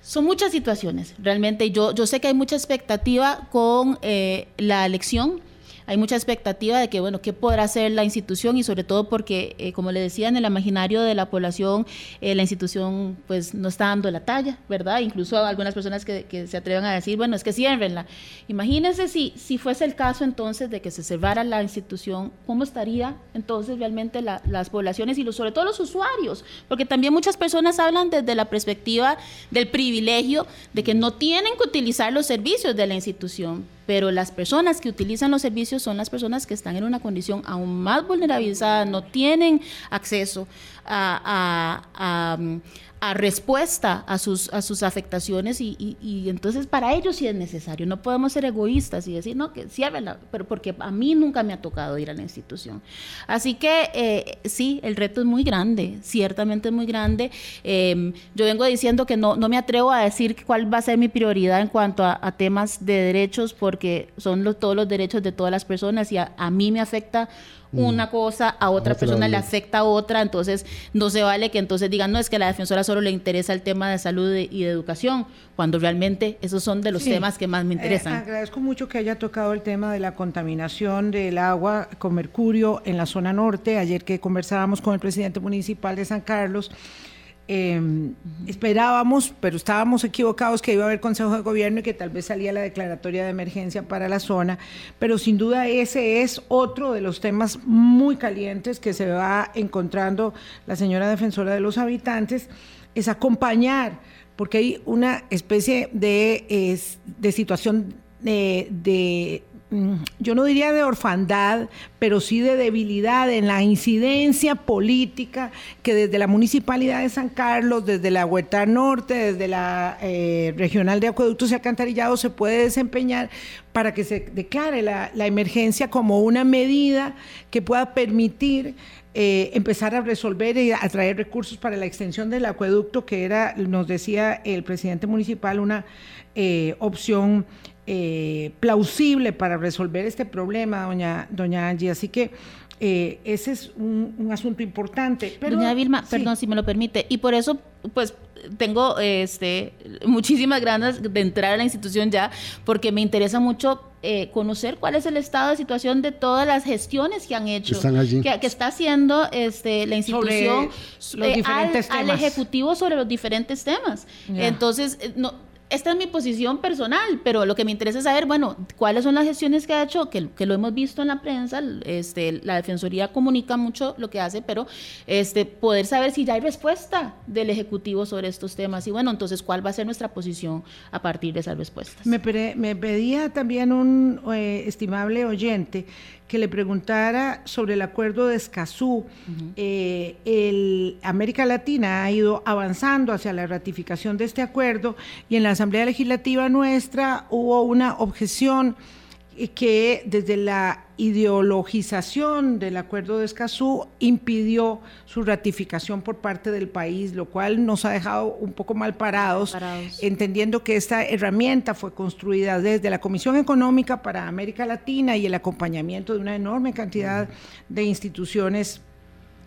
son muchas situaciones, realmente. Yo, yo sé que hay mucha expectativa con eh, la elección hay mucha expectativa de que, bueno, qué podrá hacer la institución y sobre todo porque, eh, como le decía, en el imaginario de la población, eh, la institución pues no está dando la talla, ¿verdad? Incluso algunas personas que, se atreven a decir, bueno, es que ciérrenla. Imagínense si, si fuese el caso entonces de que se cerrara la institución, ¿cómo estaría entonces realmente las poblaciones y los, sobre todo los usuarios? Porque también muchas personas hablan desde la perspectiva del privilegio de que no tienen que utilizar los servicios de la institución pero las personas que utilizan los servicios son las personas que están en una condición aún más vulnerabilizada, no tienen acceso a, respuesta a sus, a sus afectaciones y, y, entonces para ellos sí es necesario. No podemos ser egoístas y decir, no, que ciérrenla, pero porque a mí nunca me ha tocado ir a la institución. Así que eh, sí, el reto es muy grande, ciertamente es muy grande. Em, yo vengo diciendo que no, no me atrevo a decir cuál va a ser mi prioridad en cuanto a, temas de derechos porque son todos los derechos de todas las personas y a, a mí me afecta. Una cosa, a otra persona le afecta a otra, entonces no se vale que entonces digan, no, es que a la defensora solo le interesa el tema de salud y de educación, cuando realmente esos son de los temas que más me eh, interesan. agradezco mucho que haya tocado el tema de la contaminación del agua con mercurio en la zona norte. Ayer que conversábamos con el presidente municipal de San Carlos, Em, esperábamos, pero estábamos equivocados que iba a haber Consejo de Gobierno y que tal vez salía la declaratoria de emergencia para la zona, pero sin duda ese es otro de los temas muy calientes que se va encontrando la señora defensora de los habitantes, es acompañar, porque hay una especie de, de situación de, de yo no diría de orfandad, pero sí de debilidad en la incidencia política que desde la Municipalidad de San Carlos, desde la Huerta Norte, desde la eh, Regional de Acueductos y Alcantarillados se puede desempeñar para que se declare la, emergencia como una medida que pueda permitir eh, empezar a resolver y atraer recursos para la extensión del acueducto, que era, nos decía el presidente municipal, una eh, opción eh, plausible para resolver este problema, doña, doña Angie. Así que eh, ese es un, asunto importante. doña Vilma, perdón si me lo permite, y por eso, pues tengo este, muchísimas ganas de entrar a la institución ya, porque me interesa mucho eh, conocer cuál es el estado de situación de todas las gestiones que han hecho, Que, está haciendo este, la institución eh, al, Ejecutivo sobre los diferentes temas. Entonces, no, esta es mi posición personal, pero lo que me interesa es saber, bueno, cuáles son las gestiones que ha hecho, que, que, lo hemos visto en la prensa, este, la Defensoría comunica mucho lo que hace, pero este, poder saber si ya hay respuesta del Ejecutivo sobre estos temas y bueno, entonces cuál va a ser nuestra posición a partir de esas respuestas. Me, me pedía también un eh, estimable oyente que le preguntara sobre el acuerdo de Escazú. Eh, el, América Latina ha ido avanzando hacia la ratificación de este acuerdo y en la Asamblea Legislativa nuestra hubo una objeción que desde la ideologización del acuerdo de Escazú impidió su ratificación por parte del país, lo cual nos ha dejado un poco mal parados, entendiendo que esta herramienta fue construida desde la Comisión Económica para América Latina y el acompañamiento de una enorme cantidad de instituciones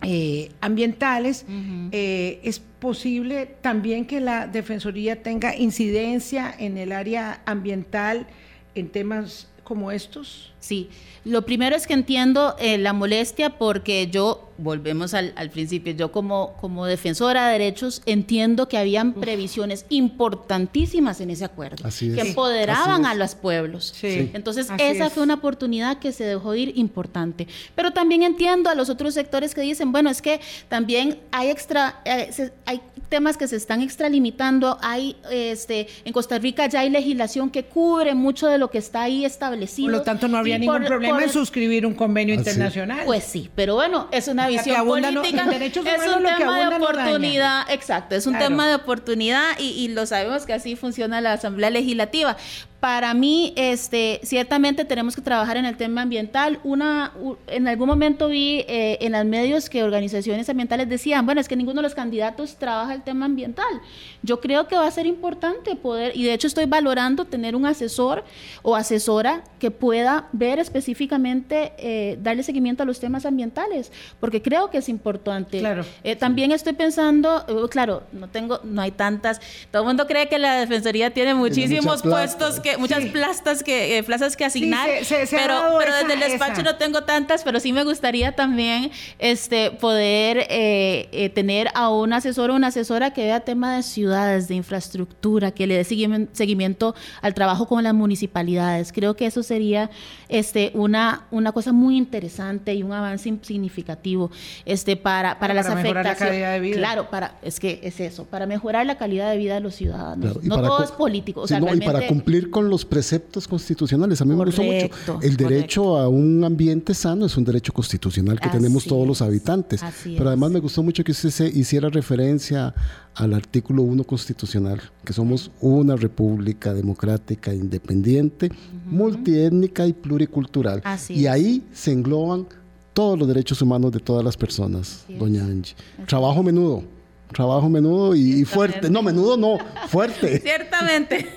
eh, ambientales, eh, es posible también que la Defensoría tenga incidencia en el área ambiental en temas como estos? Sí, lo primero es que entiendo eh, la molestia porque yo volvemos al, principio, yo como, como defensora de derechos entiendo que habían previsiones importantísimas en ese acuerdo, que empoderaban a los pueblos. Entonces, esa fue una oportunidad que se dejó ir importante. Pero también entiendo a los otros sectores que dicen, bueno, es que también hay extra, eh, hay temas que se están extralimitando, hay, este, en Costa Rica ya hay legislación que cubre mucho de lo que está ahí establecido. Por lo tanto, no habría ningún problema en suscribir un convenio internacional. Pues sí, pero bueno, es una visión política, es un tema de oportunidad, exacto, es un tema de oportunidad y, y lo sabemos que así funciona la Asamblea Legislativa. Para mí, este, ciertamente tenemos que trabajar en el tema ambiental. Una, en algún momento vi eh, en los medios que organizaciones ambientales decían, bueno, es que ninguno de los candidatos trabaja el tema ambiental. Yo creo que va a ser importante poder, y de hecho estoy valorando tener un asesor o asesora que pueda ver específicamente, eh, darle seguimiento a los temas ambientales, porque creo que es importante. Claro. Eh, también estoy pensando, claro, no tengo, no hay tantas, todo el mundo cree que la Defensoría tiene muchísimos puestos que muchas plazas que, eh, plazas que asignar, pero, pero desde el despacho no tengo tantas, pero sí me gustaría también este, poder eh, eh, tener a un asesor o una asesora que vea tema de ciudades, de infraestructura, que le dé seguimiento al trabajo con las municipalidades. Creo que eso sería este, una, una cosa muy interesante y un avance significativo este, para, para, las afectaciones. La calidad de vida. Claro, para, es que es eso, para mejorar la calidad de vida de los ciudadanos. no todo es político. O sea, y para cumplir con los preceptos constitucionales. A mí me gustó mucho. El derecho a un ambiente sano es un derecho constitucional que tenemos todos los habitantes. Pero además me gustó mucho que usted se hiciera referencia al artículo 1 constitucional, que somos una república democrática, independiente, multiétnica y pluricultural. y ahí se engloban todos los derechos humanos de todas las personas, doña Angie. Trabajo menudo trabajo menudo y, fuerte. No, menudo no, fuerte. Ciertamente.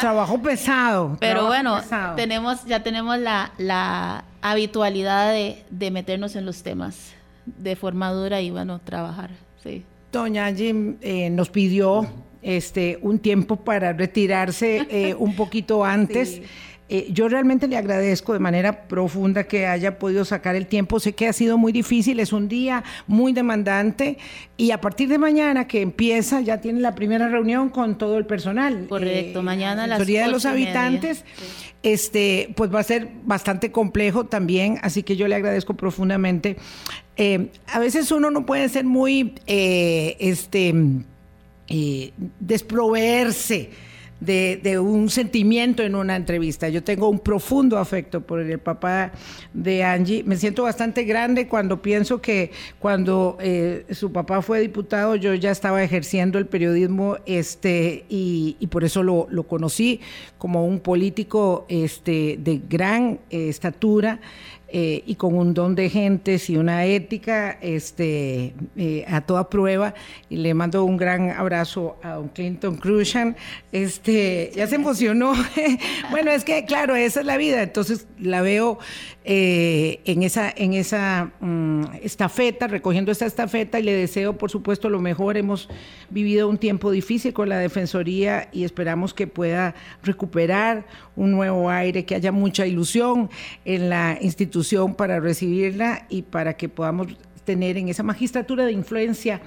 trabajo pesado. Pero bueno, tenemos, ya tenemos la, habitualidad de, meternos en los temas de forma dura y bueno, trabajar. Sí. Doña Jim eh, nos pidió este un tiempo para retirarse eh, un poquito antes. Eh, yo realmente le agradezco de manera profunda que haya podido sacar el tiempo. Sé que ha sido muy difícil, es un día muy demandante y a partir de mañana que empieza ya tiene la primera reunión con todo el personal. Correcto, eh, mañana la mayoría de los habitantes. Este, pues va a ser bastante complejo también, así que yo le agradezco profundamente. Eh, a veces uno no puede ser muy, este, desproveerse de, un sentimiento en una entrevista. Yo tengo un profundo afecto por el papá de Angie. Me siento bastante grande cuando pienso que cuando eh, su papá fue diputado yo ya estaba ejerciendo el periodismo este, y, por eso lo, conocí como un político este, de gran eh, estatura. Eh, y con un don de gentes y una ética este, eh, a toda prueba. Y le mando un gran abrazo a don Clinton Cruzan. Este, ya se emocionó. bueno, es que, claro, esa es la vida. Entonces la veo eh, en esa, en esa mm, estafeta, recogiendo esta estafeta y le deseo, por supuesto, lo mejor. Hemos vivido un tiempo difícil con la Defensoría y esperamos que pueda recuperar un nuevo aire, que haya mucha ilusión en la institución para recibirla y para que podamos tener en esa magistratura de influencia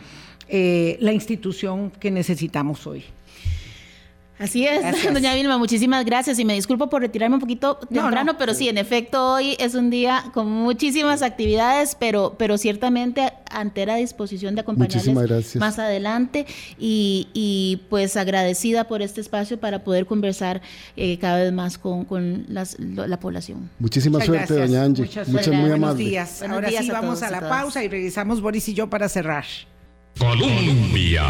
eh, la institución que necesitamos hoy. Así es, doña Vilma, muchísimas gracias. Y me disculpo por retirarme un poquito temprano, pero sí, en efecto, hoy es un día con muchísimas actividades, pero, pero ciertamente ante la disposición de acompañarles más adelante. Y, pues agradecida por este espacio para poder conversar eh, cada vez más con, la población. Muchísima suerte, doña Angie. Muchas, Muchas muy Buenos días. Ahora sí vamos a la pausa y regresamos Boris y yo para cerrar. Colombia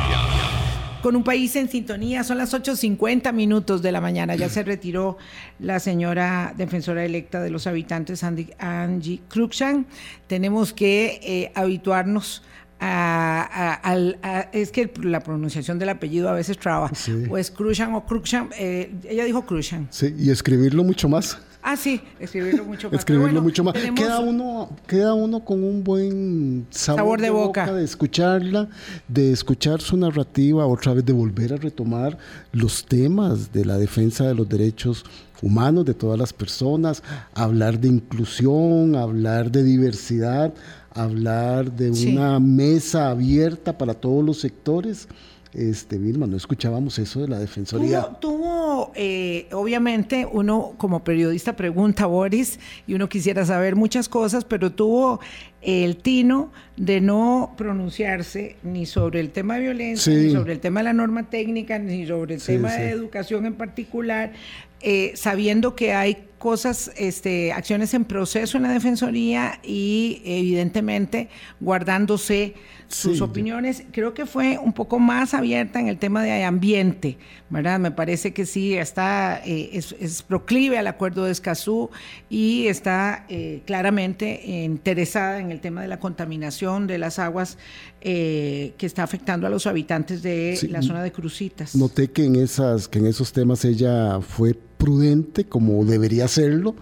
con un país en sintonía. Son las 8.50 minutos de la mañana. Ya se retiró la señora defensora electa de los habitantes, Angie Cruikshank. Tenemos que eh, habituarnos a, es que la pronunciación del apellido a veces traba. O es Cruzan o Cruxan. Eh, ella dijo Cruzan. Sí, y escribirlo mucho más. Ah, sí, escribirlo mucho más. escribirlo mucho más. Queda, uno, queda uno con un buen sabor, de, boca. de escucharla, de escuchar su narrativa, otra vez de volver a retomar los temas de la defensa de los derechos humanos de todas las personas, hablar de inclusión, hablar de diversidad, hablar de una mesa abierta para todos los sectores. Este, Vilma, no escuchábamos eso de la Defensoría. Tuvo, eh, obviamente, uno como periodista pregunta, Boris, y uno quisiera saber muchas cosas, pero tuvo el tino de no pronunciarse ni sobre el tema de violencia, ni sobre el tema de la norma técnica, ni sobre el tema de educación en particular, eh, sabiendo que hay cosas, este, acciones en proceso en la Defensoría y evidentemente guardándose sus opiniones. Creo que fue un poco más abierta en el tema de ambiente, ¿verdad? Me parece que sí, está, eh, es, proclive al acuerdo de Escazú y está eh, claramente interesada en el tema de la contaminación de las aguas que está afectando a los habitantes de la zona de Crucitas. Noté que en, esas, que en esos temas ella fue prudente como debería serlo,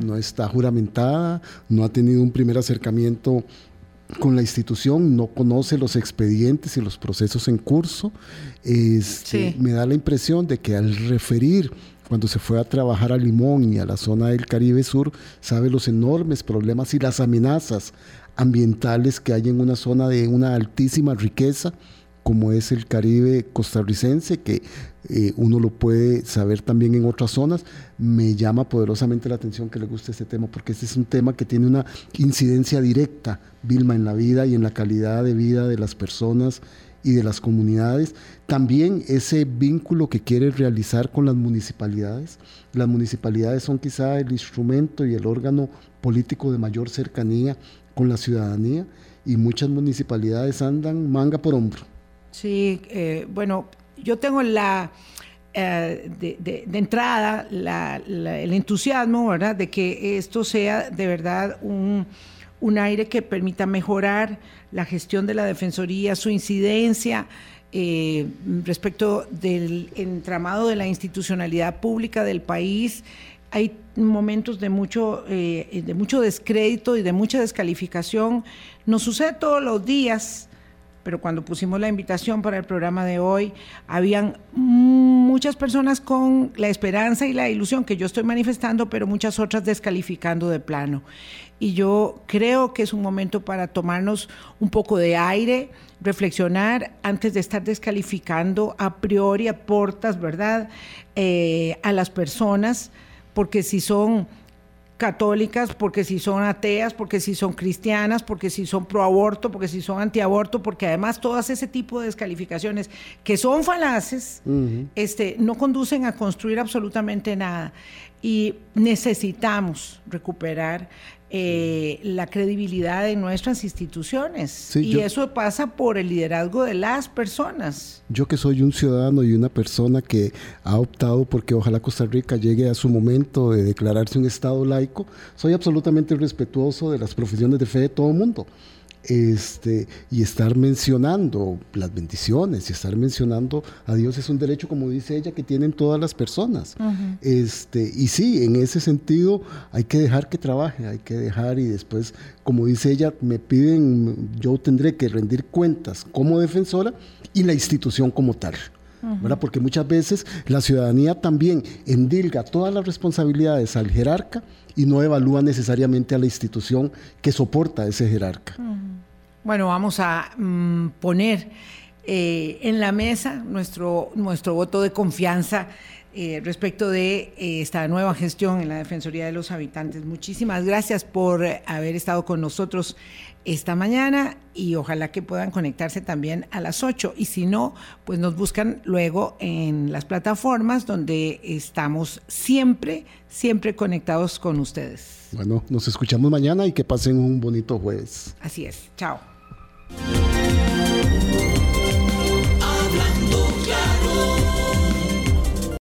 no está juramentada, no ha tenido un primer acercamiento con la institución, no conoce los expedientes y los procesos en curso. Este, me da la impresión de que al referir cuando se fue a trabajar a Limón y a la zona del Caribe Sur, sabe los enormes problemas y las amenazas ambientales que hay en una zona de una altísima riqueza como es el Caribe costarricense, que eh, uno lo puede saber también en otras zonas. Me llama poderosamente la atención que le guste este tema, porque este es un tema que tiene una incidencia directa, Vilma, en la vida y en la calidad de vida de las personas y de las comunidades. También ese vínculo que quiere realizar con las municipalidades. Las municipalidades son quizá el instrumento y el órgano político de mayor cercanía con la ciudadanía y muchas municipalidades andan manga por hombro Sí, eh, bueno, yo tengo la, eh, de, entrada el entusiasmo, ¿verdad?, de que esto sea de verdad un, aire que permita mejorar la gestión de la Defensoría, su incidencia eh, respecto del entramado de la institucionalidad pública del país. Hay momentos de mucho, de mucho descrédito y de mucha descalificación. Nos sucede todos los días pero cuando pusimos la invitación para el programa de hoy, habían muchas personas con la esperanza y la ilusión que yo estoy manifestando, pero muchas otras descalificando de plano. Y yo creo que es un momento para tomarnos un poco de aire, reflexionar antes de estar descalificando a priori a portas, ¿verdad?, eh, a las personas, porque si son católicas, porque si son ateas, porque si son cristianas, porque si son pro aborto, porque si son antiaborto, porque además todas ese tipo de descalificaciones que son falaces, este, no conducen a construir absolutamente nada. Y necesitamos recuperar eh, la credibilidad de nuestras instituciones. y eso pasa por el liderazgo de las personas. Yo que soy un ciudadano y una persona que ha optado porque ojalá Costa Rica llegue a su momento de declararse un Estado laico, soy absolutamente respetuoso de las profesiones de fe de todo el mundo este, y estar mencionando las bendiciones y estar mencionando a Dios es un derecho, como dice ella, que tienen todas las personas. este, y sí, en ese sentido hay que dejar que trabaje, hay que dejar y después, como dice ella, me piden, yo tendré que rendir cuentas como defensora y la institución como tal. Porque muchas veces la ciudadanía también endilga todas las responsabilidades al jerarca y no evalúa necesariamente a la institución que soporta a ese jerarca. Bueno, vamos a mm, poner eh, en la mesa nuestro, nuestro voto de confianza eh, respecto de eh, esta nueva gestión en la Defensoría de los Habitantes. Muchísimas gracias por haber estado con nosotros esta mañana y ojalá que puedan conectarse también a las 8 y si no, pues nos buscan luego en las plataformas donde estamos siempre, siempre conectados con ustedes. Bueno, nos escuchamos mañana y que pasen un bonito jueves. Así es, chao. Música